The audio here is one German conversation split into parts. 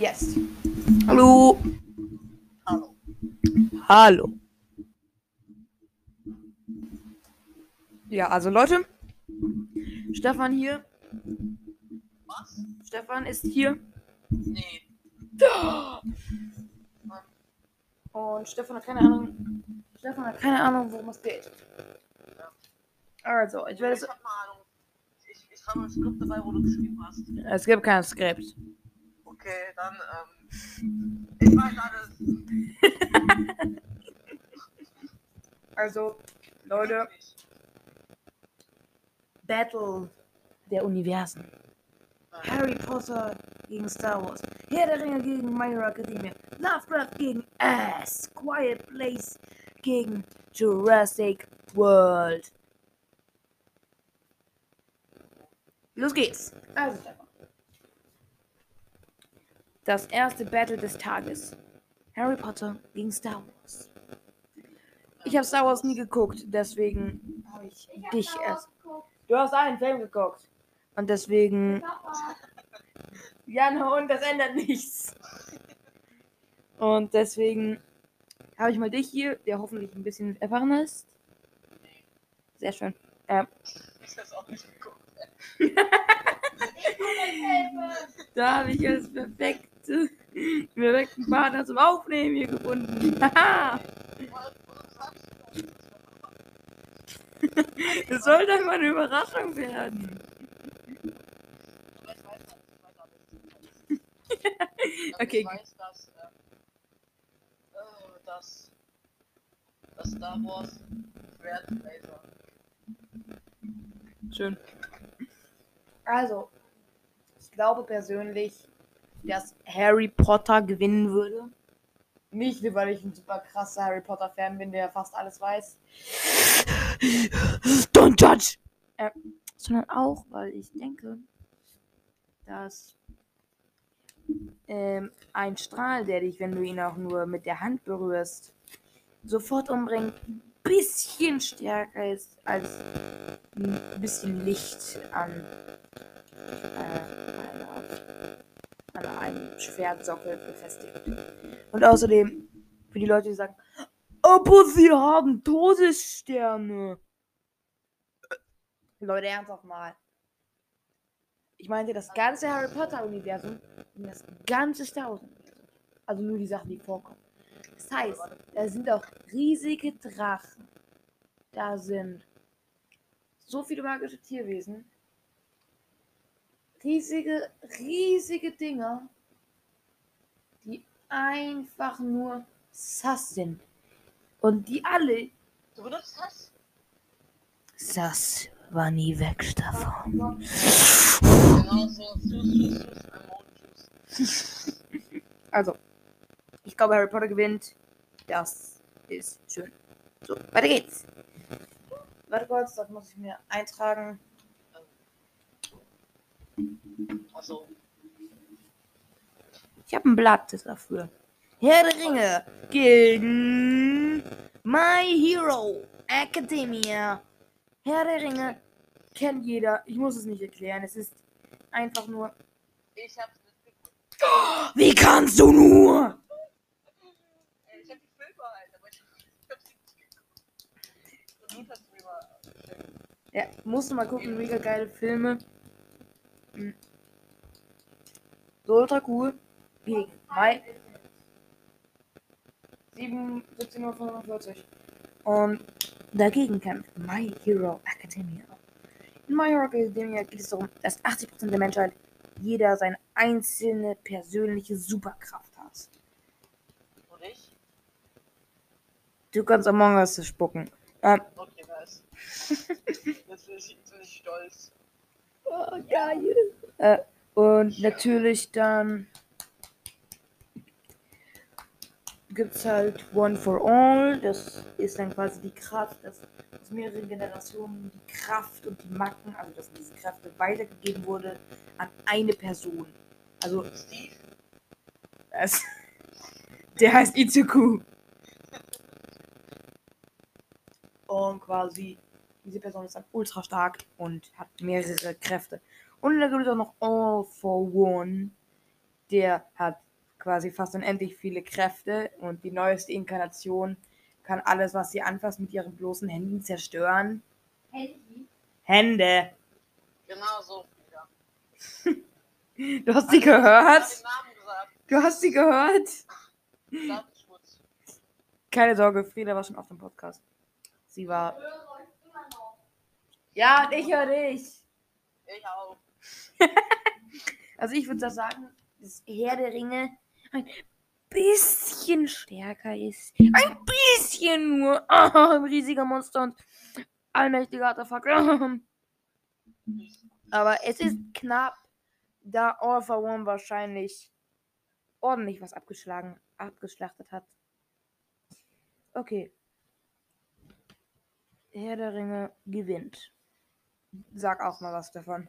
Jetzt. Hallo. Hallo. Hallo. Ja, also Leute. Stefan hier. Was? Stefan ist hier. Nee. Und Stefan hat keine Ahnung. Stefan hat keine Ahnung, worum es geht. Also, ich werde es. Ich habe ein Skript dabei, wo du geschrieben hast. Es gibt kein Skript. Okay, dann, ähm. Ich weiß alles. Also, Leute, Battle der Universen. Harry Potter gegen Star Wars. Herr der Ringe gegen My Hero Academia. Lovecraft gegen Ass. Quiet Place gegen Jurassic World. Los geht's. Also. Das erste Battle des Tages. Harry Potter gegen Star Wars. Ich habe Star Wars nie geguckt, deswegen habe ich dich erst. Du hast einen Film geguckt. Und deswegen. Ja, no, und das ändert nichts. Und deswegen habe ich mal dich hier, der hoffentlich ein bisschen erfahren ist. Sehr schön. Ähm, Ich hab's auch nicht geguckt. da habe ich das perfekte, perfekten Partner zum Aufnehmen hier gefunden. Das? Soll doch mal eine Überraschung werden. Aber ich weiß, dass ich weiß alles. Okay. Ich weiß, dass, ähm, äh, dass, dass Star Wars Schwert Laser. Schön. Also, ich glaube persönlich, dass Harry Potter gewinnen würde. Nicht, weil ich ein super krasser Harry Potter Fan bin, der fast alles weiß. Don't judge! Äh, sondern auch, weil ich denke, dass ähm, ein Strahl, der dich, wenn du ihn auch nur mit der Hand berührst, sofort umbringt, ein bisschen stärker ist als ein bisschen Licht an, äh, Schwertsockel befestigt. Und außerdem, für die Leute, die sagen, aber sie haben Todessterne. Leute, ernsthaft mal. Ich meinte das ganze Harry Potter-Universum und das ganze Star Wars-Universum. Also nur die Sachen, die vorkommen. Das heißt, da sind auch riesige Drachen. Da sind so viele magische Tierwesen. Riesige, riesige Dinger, einfach nur sass sind. Und die alle. Du benutzt das? Sass war nie weg. Genau Emojis. Also, ich glaube, Harry Potter gewinnt. Das ist schön. So, weiter geht's. Warte kurz, das muss ich mir eintragen. Achso. Ich habe ein Blatt dafür. Herr der Ringe gegen My Hero Academia. Herr der Ringe kennt jeder. Ich muss es nicht erklären. Es ist einfach nur. Ich hab's mitgeguckt. Wie kannst du nur? Ey, Ich hab die Filme halt, aber ich, ich hab sie nicht geguckt. Ja, musst du mal gucken. Mega geile Filme. Hm. So ultra cool. Gegen 7, 17.45 Uhr. Und dagegen kämpft My Hero Academia. In My Hero Academia geht es darum, dass 80% der Menschheit jeder seine einzelne persönliche Superkraft hat. Und ich? Du kannst Among Us spucken. Ähm, Okay, nice. Jetzt bin ich, bin ich stolz. oh, geil. Äh, und natürlich dann gibt es halt One for All. Das ist dann quasi die Kraft, dass aus mehreren Generationen die Kraft und die Macken, also dass diese Kräfte weitergegeben wurde an eine Person. Also Steve? es, der heißt Itsuku. Und quasi diese Person ist dann ultra stark und hat mehrere Kräfte. Und dann gibt es auch noch All for One. Der hat quasi fast unendlich viele Kräfte und die neueste Inkarnation kann alles, was sie anfasst, mit ihren bloßen Händen zerstören. Handy. Hände. Genau so, Frieda. Du hast sie Ich hab gehört? Du hast sie gehört? Keine Sorge, Frieda war schon auf dem Podcast. Sie war. Höre euch immer noch. Ja, und ich höre dich. Ich auch. Also ich würde sagen, dass Herr der Ringe ein bisschen stärker ist. Ein bisschen nur. Ein riesiger Monster und allmächtiger Artefakt. Aber es ist knapp, da All for One wahrscheinlich ordentlich was abgeschlagen, abgeschlachtet hat. Okay. Herr der Ringe gewinnt. Sag auch mal was davon.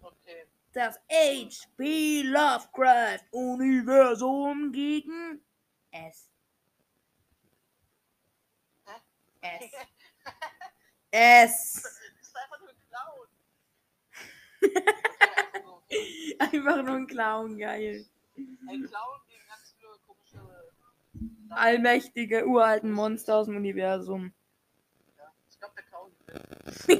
Okay. Das H.P. Lovecraft Universum gegen S. S. S. Das ist einfach nur ein Clown. Okay, einfach nur Einfach nur ein Clown, geil. ein Clown gegen ganz viele komische. Allmächtige, uralten Monster aus dem Universum. Ja, ich glaube, der Clown.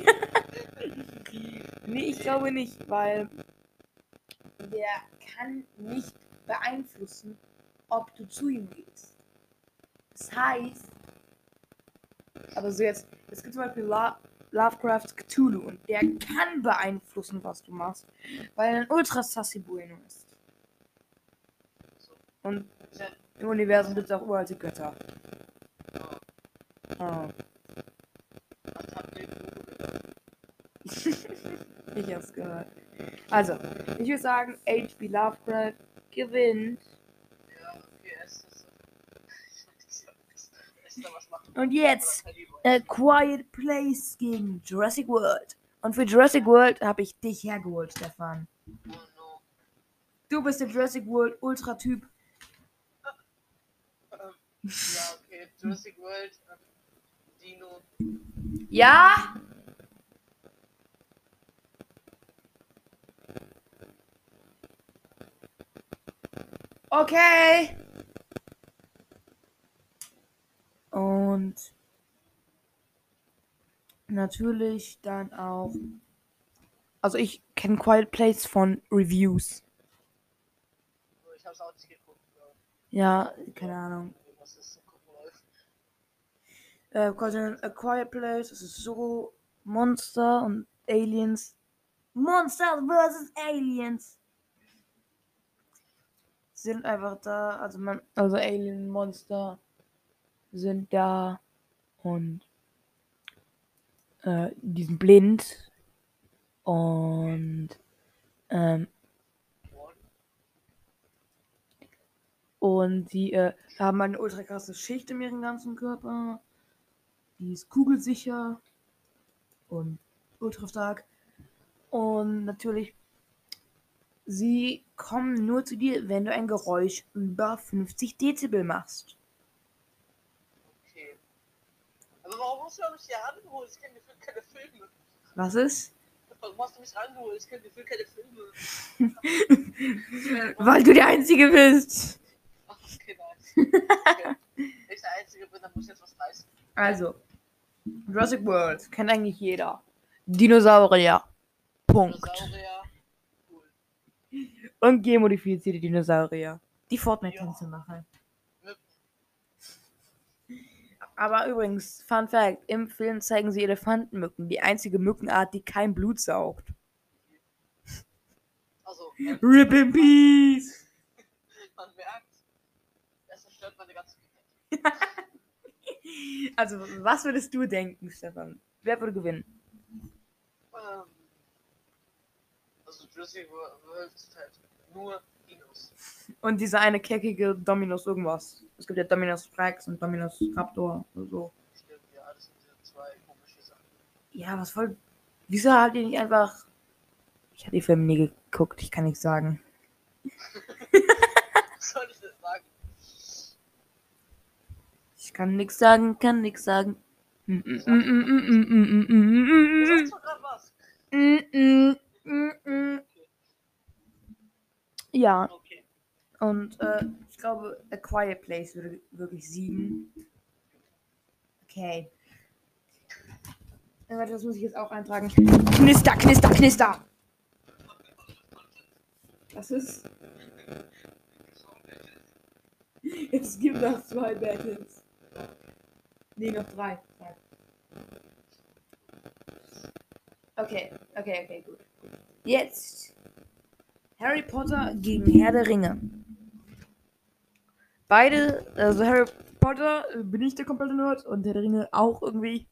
Nee, ich glaube nicht, weil der kann nicht beeinflussen, ob du zu ihm gehst. Das heißt, aber so jetzt, es gibt zum Beispiel La Lovecrafts Cthulhu und der kann beeinflussen, was du machst, weil er ein Ultra Sassy Bueno ist. Und im Universum gibt es auch uralte Götter. oh, Oh. Was habt ihr gehört? Ich hab's gehört. Also, ich würde sagen, H.P. Lovecraft gewinnt. Ja, okay, es ist. Was machen. Und jetzt A Quiet Place gegen Jurassic World. Und für Jurassic World habe ich dich hergeholt, Stefan. Oh no. Du bist der Jurassic World Ultra-Typ. Ja, okay. Jurassic World, ähm, Dino. Ja? Okay. Und natürlich dann auch. Also ich kenne Quiet Place von Reviews. Ich hab's auch geguckt. Ja, keine Ahnung. Was ist. Äh, A Quiet Place, es ist so Monster und Aliens. Monster vs. Aliens. Sind einfach da, also man, also Alien Monster sind da und äh, die sind blind und ähm, und sie äh, haben eine ultra krasse Schicht in ihrem ganzen Körper. Die ist kugelsicher und ultra stark. Und natürlich, sie kommen nur zu dir, wenn du ein Geräusch über 50 Dezibel machst. Okay. Aber warum hast du mich hier rangeholt? Ich kenne gefühlt keine Filme. Was ist? Warum hast du mich rangeholt? Ich kenne gefühlt keine Filme. Weil du der Einzige bist. Ach, okay, nice. Okay. Wenn ich der Einzige bin, dann muss ich jetzt was reißen. Also, Jurassic World kennt eigentlich jeder. Dinosaurier. Punkt. Dinosaurier. Und genmodifizierte Dinosaurier. Die Fortnite-Tänze Ja. machen. Aber übrigens, Fun Fact: Im Film zeigen sie Elefantenmücken, die einzige Mückenart, die kein Blut saugt. Also, ähm, Rip in Peace! man merkt, es zerstört meine ganze. Also, was würdest du denken, Stefan? Wer würde gewinnen? Ähm, also, Jurassic World halt nur Dinos. Und dieser eine keckige Dominus irgendwas. Es gibt ja Dominus Rex und Dominus Raptor oder so. Stimmt, ja, das sind diese zwei komische Sachen. Ja, was voll. Wieso habt ihr nicht einfach. Ich habe die Filme nie geguckt, ich kann nichts sagen. Was soll ich denn sagen? Ich kann nichts sagen, kann nichts sagen. Mm, mm, mm, mm, mm, mm, mm, mm, Du mm, sagst doch gerade was. mm, mm, mm, mm. Ja, Okay. Und äh, ich glaube, A Quiet Place würde wirklich siegen. Okay. Äh, Warte, das muss ich jetzt auch eintragen. Knister, knister, knister. Was ist? Es gibt noch zwei Battles. Nee, noch drei. Okay, okay, okay, gut. Jetzt Harry Potter gegen Herr der Ringe. Beide, also Harry Potter äh, bin ich der komplette Nerd und Herr der Ringe auch irgendwie.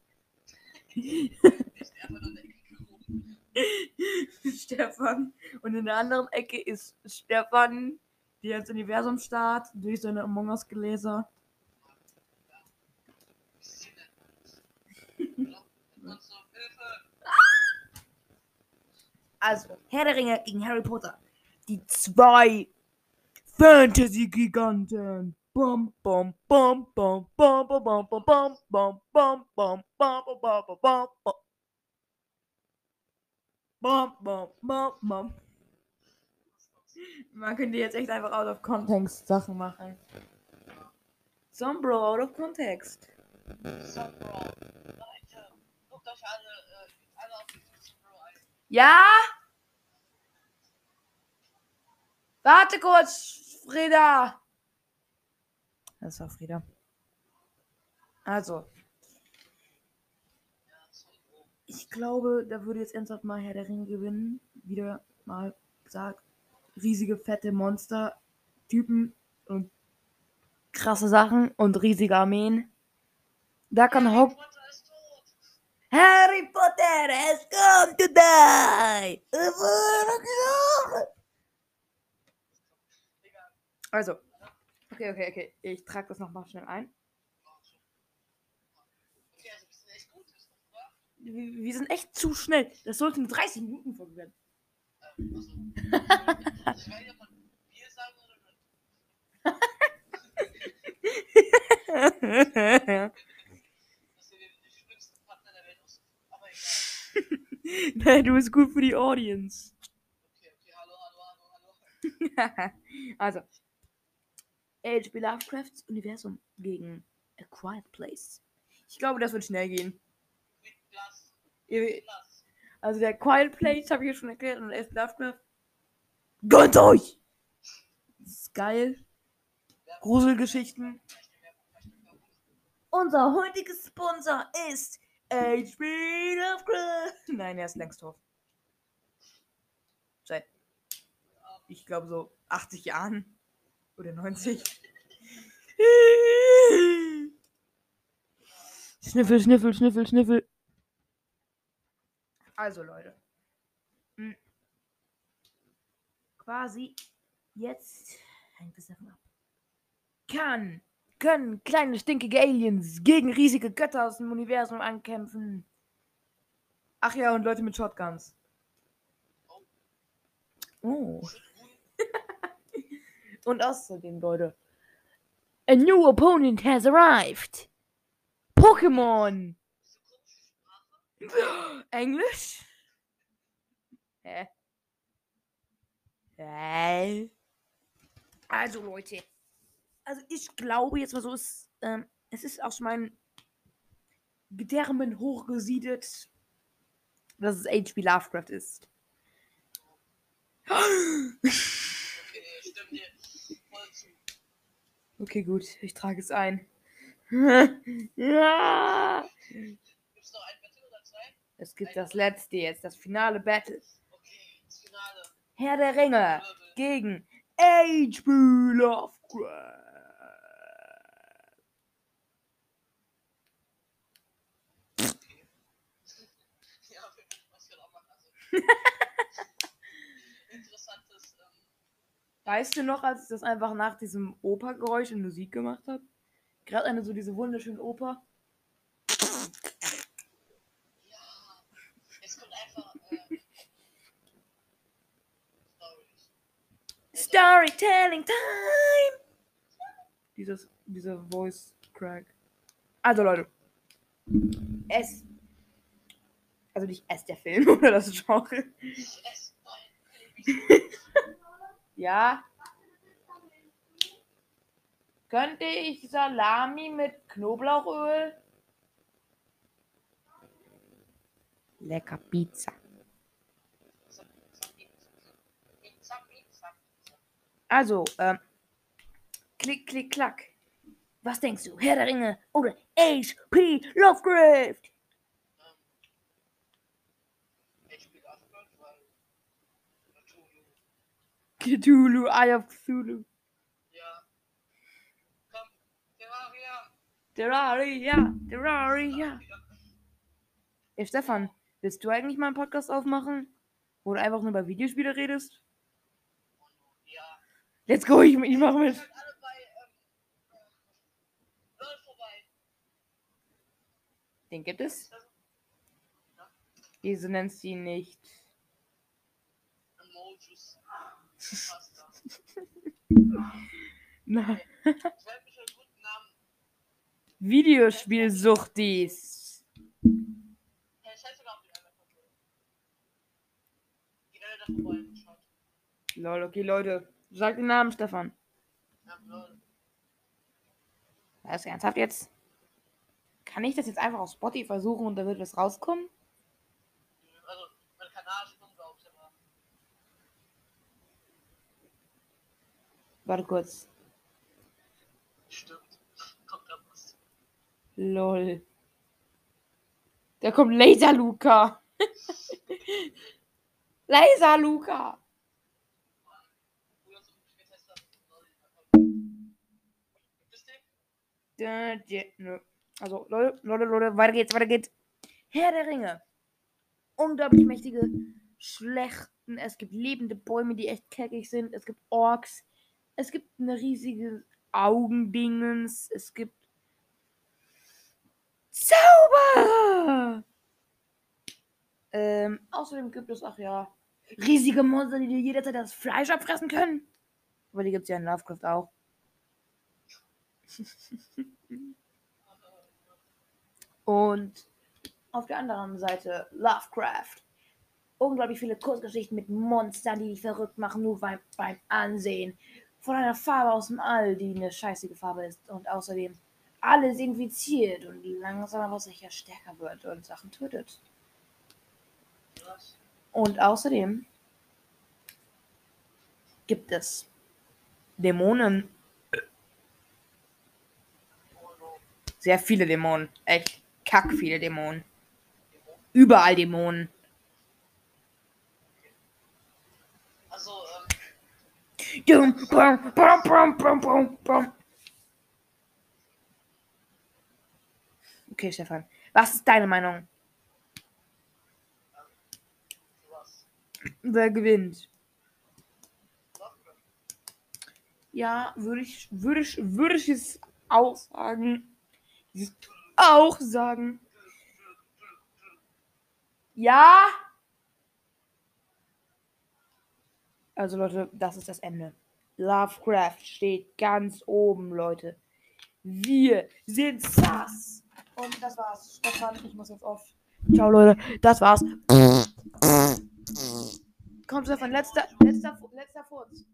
Stefan. Und in der anderen Ecke ist Stefan, der ins Universum starrt, durch seine Among Us Gläser. Und so, Hilfe! Also, Herr der Ringe gegen Harry Potter. Die zwei Fantasy-Giganten. Bum, bum, bum, bum, bum, bum, bum, bum, bum. Bum, bum, bum, bum. Man könnte jetzt echt einfach out of context Sachen machen. Some bro out of context. Sunbro. Leute, guckt euch alle, äh, alle auf Sunbro ein. Ja? Warte kurz, Frieda. Das war Frieda. Also, ich glaube, da würde jetzt ernsthaft mal Herr der Ringe gewinnen. Wieder mal gesagt, riesige, fette Monster, Typen und krasse Sachen und riesige Armeen. Da kann Harry. Potter ist tot! Harry Potter has come to die! Also, okay, okay, okay. Ich trage das nochmal schnell ein. Wir sind echt zu schnell. Das sollte eine 30 Minuten Folge werden. Nein, du bist gut für die Audience. Okay, okay, hallo, hallo, hallo, hallo. also. H.P. Lovecrafts Universum gegen A Quiet Place. Ich glaube, das wird schnell gehen. Mit Glas. Also der Quiet Place habe ich ja schon erklärt und H.P. Lovecraft. Gönnt euch! Das ist geil. Gruselgeschichten. Unser heutiger Sponsor ist HP Lovecraft. Nein, er ist längst tot. Seit, ich glaube, so 80 Jahren. Oder 90. Schniffel, schniffel, schniffel, schniffel. Also, Leute. Hm. Quasi jetzt hängt es davon ab. Kann, können kleine stinkige Aliens gegen riesige Götter aus dem Universum ankämpfen. Ach ja, und Leute mit Shotguns. Oh. Und außerdem, Leute. A new opponent has arrived. Pokémon. Englisch? Hä? Hä? Also Leute, also ich glaube jetzt mal so, es, ähm, es ist aus meinen Gedärmen hochgesiedet, dass es H.P. Lovecraft ist. Okay, stimmt dir voll zu. Okay, gut, ich trage es ein. ja! Gibt's noch ein Battle oder zwei? Es gibt das letzte jetzt, das finale Battle. Okay, das Finale. Herr der Ringe Wirbel. gegen H.P. Lovecraft. Ja, was wir auch machen. Also. Interessantes. Ähm, Weißt du noch, als ich das einfach nach diesem Opergeräusch in Musik gemacht habe? Gerade eine so diese wunderschöne Oper. ja. Es kommt einfach. Äh. Storytelling Time! Dieses, dieser Voice Crack. Also Leute. Es. Also nicht es der Film oder das Genre. Ich esse. Ja. Könnte ich Salami mit Knoblauchöl? Lecker Pizza. Also, ähm, klick, klick, klack. Was denkst du? Herr der Ringe oder H.P. Lovecraft? Ähm, ich spiele Afghan, weil Cthulhu. Cthulhu, Eye of Cthulhu. Ja. Komm, Terraria. Terraria, Terraria. Ey, Stefan, willst du eigentlich mal einen Podcast aufmachen? Wo du einfach nur über Videospiele redest? Ja. Let's go, ich, ich mach mit. Bei, ähm, äh. Den gibt es? Wieso nennst du ihn nicht? Emojis. Namen. Videospielsuchtis. Lol, okay, Leute. Sag den Namen, Stefan. Ist ernsthaft jetzt? Kann ich das jetzt einfach auf Spotify versuchen und da wird was rauskommen? Also, mein Kanal ist unglaublich, aber. Warte kurz. Stimmt. Kommt da was. Lol. Da kommt Laser Luca. Laser Luca. Nö. Also, Leute, Leute, Leute, weiter geht's, weiter geht's. Herr der Ringe. Unglaublich mächtige Schlechten. Es gibt lebende Bäume, die echt keckig sind. Es gibt Orks. Es gibt eine riesige Augendingens. Es gibt Zauber. Ähm, außerdem gibt es auch ja riesige Monster, die dir jederzeit das Fleisch abfressen können. Aber die gibt es ja in Lovecraft auch. Und auf der anderen Seite Lovecraft. Unglaublich viele Kurzgeschichten mit Monstern, die dich verrückt machen, nur beim, beim Ansehen. Von einer Farbe aus dem All, die eine scheißige Farbe ist. Und außerdem alles infiziert und langsam aber sicher stärker wird und Sachen tötet. Und außerdem gibt es Dämonen. Sehr viele Dämonen. Echt kack viele Dämonen. Überall Dämonen. Also, Dum, bum, bum, bum, bum, bum. Okay, Stefan. Was ist deine Meinung? Wer gewinnt? Ja, würde ich, würde ich, würde ich es auch sagen. Auch sagen. Ja. Also Leute, das ist das Ende. Lovecraft steht ganz oben, Leute. Wir sind sass. Und das war's. Stefan, ich muss jetzt auf. Ciao, Leute. Das war's. Komm, Stefan, letzter, letzter, letzter Furz.